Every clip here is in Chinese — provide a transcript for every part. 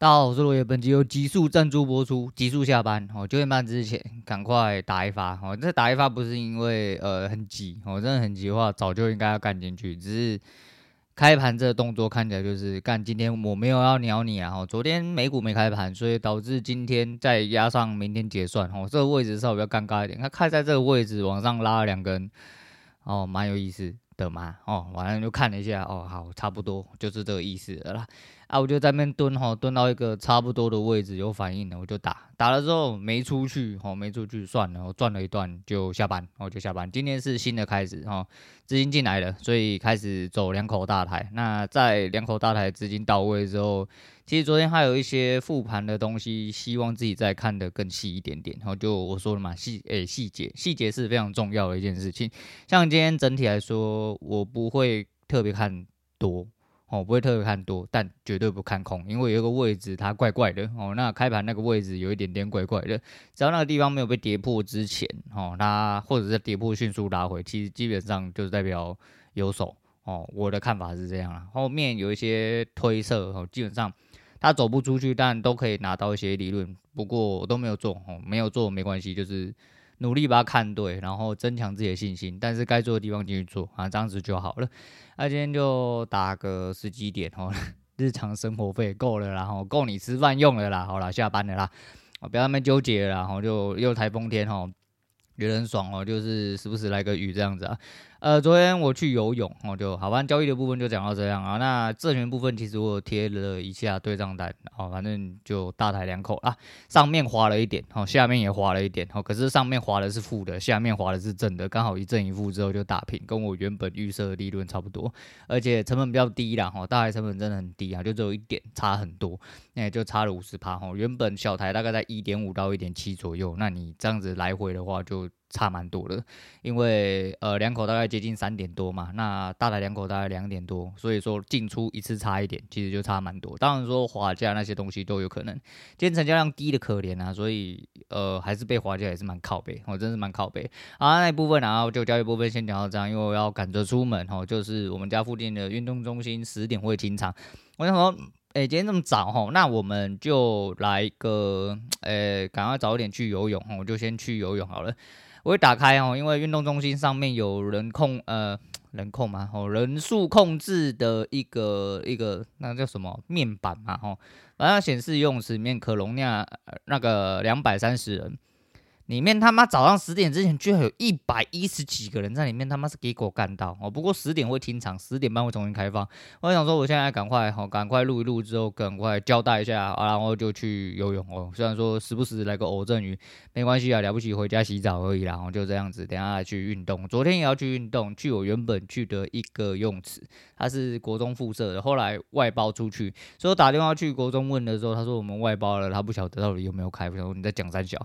大家好，我是罗爷，本集由极速赞助播出。极速下班哦，九点半之前赶快打一发哦。这打一发不是因为呃很急哦，真的很急的话，早就应该要干进去。只是开盘这个动作看起来就是干。今天我没有要鸟你啊，哦，昨天美股没开盘，所以导致今天再压上明天结算哦。这个位置稍微比较尴尬一点。它开在这个位置往上拉了两根哦，蛮有意思的嘛哦。完了就看了一下哦，好，差不多就是这个意思了啦。啊，我就在那边蹲哈，蹲到一个差不多的位置有反应了，我就打，打了之后没出去，哈，没出去算了，我转了一段就下班，我就下班。今天是新的开始，哈，资金进来了，所以开始走两口大台。那在两口大台资金到位之后，其实昨天还有一些复盘的东西，希望自己再看得更细一点点。然后就我说了嘛，细诶细节，细节是非常重要的一件事情。像今天整体来说，我不会特别看多。哦，不会特别看多，但绝对不看空，因为有一个位置它怪怪的哦。那开盘那个位置有一点点怪怪的，只要那个地方没有被跌破之前，哦，它或者是跌破迅速拉回，其实基本上就是代表有手哦。我的看法是这样啦。后面有一些推测哦，基本上它走不出去，但都可以拿到一些理论。不过我都没有做哦，没有做没关系，就是努力把它看对，然后增强自己的信心。但是该做的地方继续做啊，这样子就好了。那、今天就打个十几点哦，日常生活费够了，然后够你吃饭用了啦，好了，下班了啦，不要那么纠结了，然后就又台风天哦，觉得很爽哦，就是时不时来个雨这样子啊。呃，昨天我去游泳，哦，就好，吧交易的部分就讲到这样啊。那证券部分其实我贴了一下对账单，哦，反正就大台两口啊，上面滑了一点，哦，下面也滑了一点，哦，可是上面滑的是负的，下面滑的是正的，刚好一正一负之后就打平，跟我原本预设的利润差不多，而且成本比较低啦，哦，大台成本真的很低啊，就只有一点差很多，那也就差了五十趴，哦，原本小台大概在一点五到一点七左右，那你这样子来回的话就。差蛮多的，因为呃两口大概接近三点多嘛，那大台两口大概两点多，所以说进出一次差一点，其实就差蛮多。当然说滑价那些东西都有可能，今天成交量低的可怜啊，所以呃还是被滑价也是蛮靠背，我、真是蛮靠背。好，那一部分然后就交易部分先讲到这样，因为我要赶着出门哦，就是我们家附近的运动中心十点会清场。我想说，哎、今天这么早吼，那我们就来一个，呃、欸，赶快早一点去游泳，我就先去游泳好了。我会打开哦，因为运动中心上面有人控，呃，人控嘛，哦，人数控制的一个一个那个叫什么？面板嘛，吼，然后显示游泳池里面可容纳那个两百三十人。里面他妈早上十点之前居然有一百一十几个人在里面，他妈是给狗干到哦！不过十点会停场，十点半会重新开放。我想说，我现在赶快好，赶快录一录之后，赶快交代一下，然后就去游泳哦。虽然说时不时来个偶阵雨，没关系啊，了不起回家洗澡而已啦。然后就这样子，等下来去运动。昨天也要去运动，去我原本去的一个泳池，它是国中附设的，后来外包出去，所以我打电话去国中问的时候，他说我们外包了，他不晓得到底有没有开。我想说你在讲三小。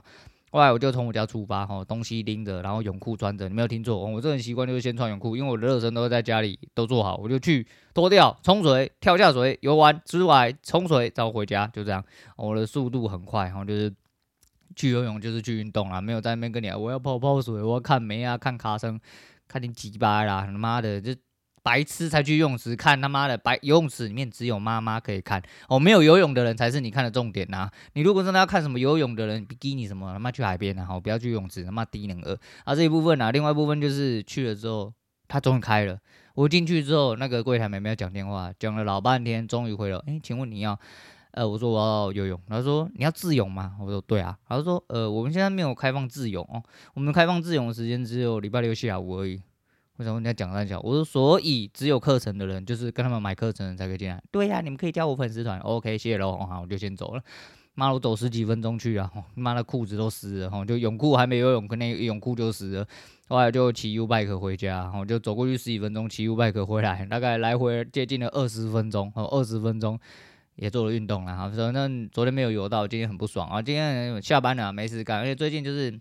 后来我就从我家出发，哈，东西拎着，然后泳裤穿着，你没有听错，我这种习惯就是先穿泳裤，因为我的热身都在家里都做好，我就去脱掉，冲水，跳下水，游完出来冲水，再回家，就这样，我的速度很快，然后就是去游泳就是去运动啦，没有在那边跟你，我要泡泡水，我要看梅啊，看卡声，看你几巴啦，他妈的就。白痴才去游泳池看他妈的白游泳池里面只有妈妈可以看哦，没有游泳的人才是你看的重点呐、你如果真的要看什么游泳的人比基尼什么，他妈去海边啊，好不要去泳池，他妈低能儿啊。这一部分啊，另外一部分就是去了之后，他终于开了。我进去之后，那个柜台妹妹讲电话，讲了老半天，终于回了。哎，请问你要？呃，我说我要游泳，他说你要自泳吗？我说对啊。他说呃，我们现在没有开放自泳哦，我们开放自泳的时间只有礼拜六下午而已。为什么你要讲三小？我说，所以只有课程的人，就是跟他们买课程的人才可以进来。对呀、啊，你们可以加我粉丝团。OK，谢谢喽。好，我就先走了。妈，我走十几分钟去啊，妈的裤子都湿了吼，就泳裤还没游泳，跟那泳裤就湿了。后来就骑 U bike 回家，我就走过去十几分钟，骑 U bike 回来，大概来回接近了二十分钟。哦，二十分钟也做了运动了。哈，反正昨天没有游到，今天很不爽啊。今天下班了，没事干，而且最近就是。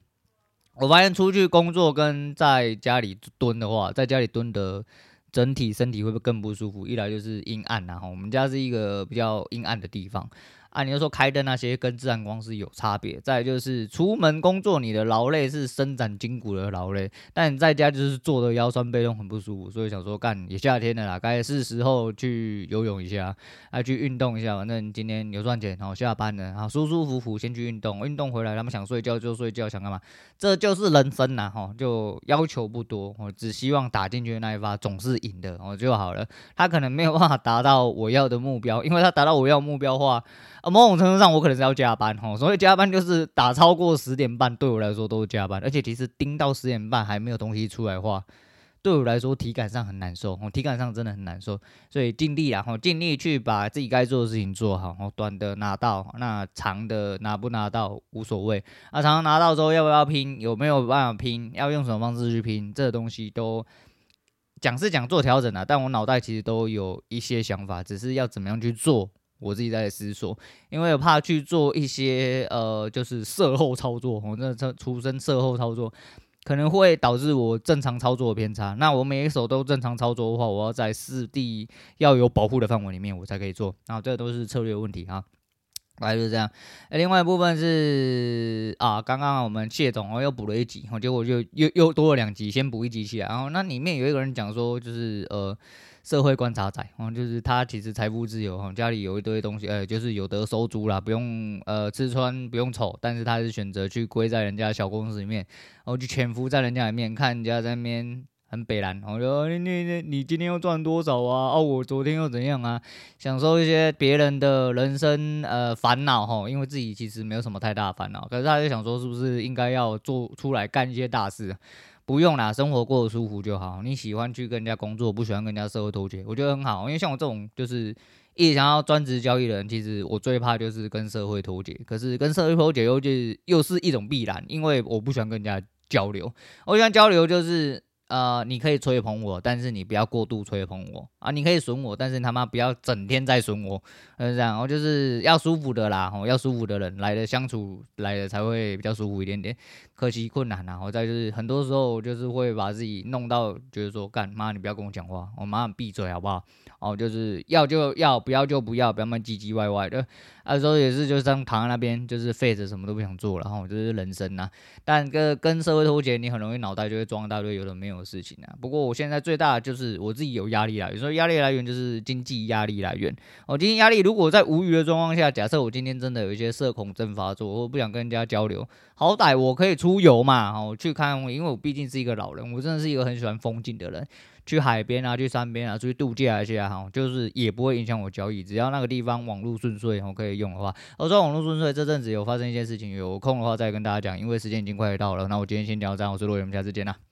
我发现出去工作跟在家里蹲的话，在家里蹲的整体身体会不会更不舒服？一来就是阴暗，然后我们家是一个比较阴暗的地方啊，你就说开灯那些跟自然光是有差别。再就是出门工作，你的劳累是伸展筋骨的劳累，但你在家就是坐的腰酸背痛很不舒服，所以想说干也夏天了啦，该是时候去游泳一下，啊去运动一下。反正今天有赚钱，然后下班了，然后舒舒服服先去运动，运动回来他们想睡觉就睡觉，想干嘛？这就是人生呐，哈，就要求不多，我只希望打进去的那一发总是赢的，哦就好了。他可能没有办法达到我要的目标，因为他达到我要目标的话。啊，某种程度上，我可能是要加班哦，所以加班就是打超过十点半，对我来说都是加班。而且其实盯到十点半还没有东西出来的话，对我来说体感上很难受，我体感上真的很难受。所以尽力啊，吼，尽力去把自己该做的事情做好。哦短的拿到，那长的拿不拿到无所谓。啊，长的拿到之后要不要拼，有没有办法拼，要用什么方式去拼，这东西都讲是讲做调整啊，但我脑袋其实都有一些想法，只是要怎么样去做。我自己在思索，因为我怕去做一些呃，就是售后操作，我这这出生售后操作，可能会导致我正常操作的偏差。那我每一手都正常操作的话，我要在四 D 要有保护的范围里面，我才可以做。然后这都是策略问题啊，大概就是这样。另外一部分是啊，刚刚我们谢总哦又补了一集，结果就又又多了两集，先补一集起来。然后那里面有一个人讲说，就是呃。社会观察仔，哦，就是他其实财富自由，哈，家里有一堆东西，呃，就是有得收租啦，不用呃吃穿不用愁，但是他是选择去归在人家小公司里面，然后去潜伏在人家里面，看人家在那边很北烂，我说你你你今天又赚多少啊？哦，我昨天又怎样啊？享受一些别人的人生呃烦恼，哈，因为自己其实没有什么太大烦恼，可是他就想说，是不是应该要做出来干一些大事？不用啦，生活过得舒服就好。你喜欢去跟人家工作，不喜欢跟人家社会脱节，我觉得很好。因为像我这种就是一直想要专职交易的人，其实我最怕就是跟社会脱节。可是跟社会脱节又就是又是一种必然，因为我不喜欢跟人家交流。我喜欢交流就是。呃，你可以吹捧我，但是你不要过度吹捧我啊！你可以损我，但是他妈不要整天在损我，是这样。我就是要舒服的啦，哦，要舒服的人来的相处来的才会比较舒服一点点。可惜困难，然后再就是很多时候就是会把自己弄到，就是说干妈，你不要跟我讲话，我马上闭嘴好不好？哦，就是要就要，不要就不要，不要那么唧唧歪歪的。有时候也是，就是这样躺在那边，就是废着，什么都不想做，然后就是人生呐。但跟跟社会脱节，你很容易脑袋就会装一大堆有的没有的事情啊。不过我现在最大的就是我自己有压力啦。有时候压力来源就是经济压力来源。我经济压力如果在无语的状况下，假设我今天真的有一些社恐症发作，我不想跟人家交流，好歹我可以出游嘛，哦，去看，因为我毕竟是一个老人，我真的是一个很喜欢风景的人。去海边啊，去山边啊，出去度假一下哈，就是也不会影响我交易，只要那个地方网络顺遂，我可以用的话。我说网络顺遂，这阵子有发生一件事情，有空的话再跟大家讲，因为时间已经快到了。那我今天先聊这样，我是罗伟，我们下次见啦。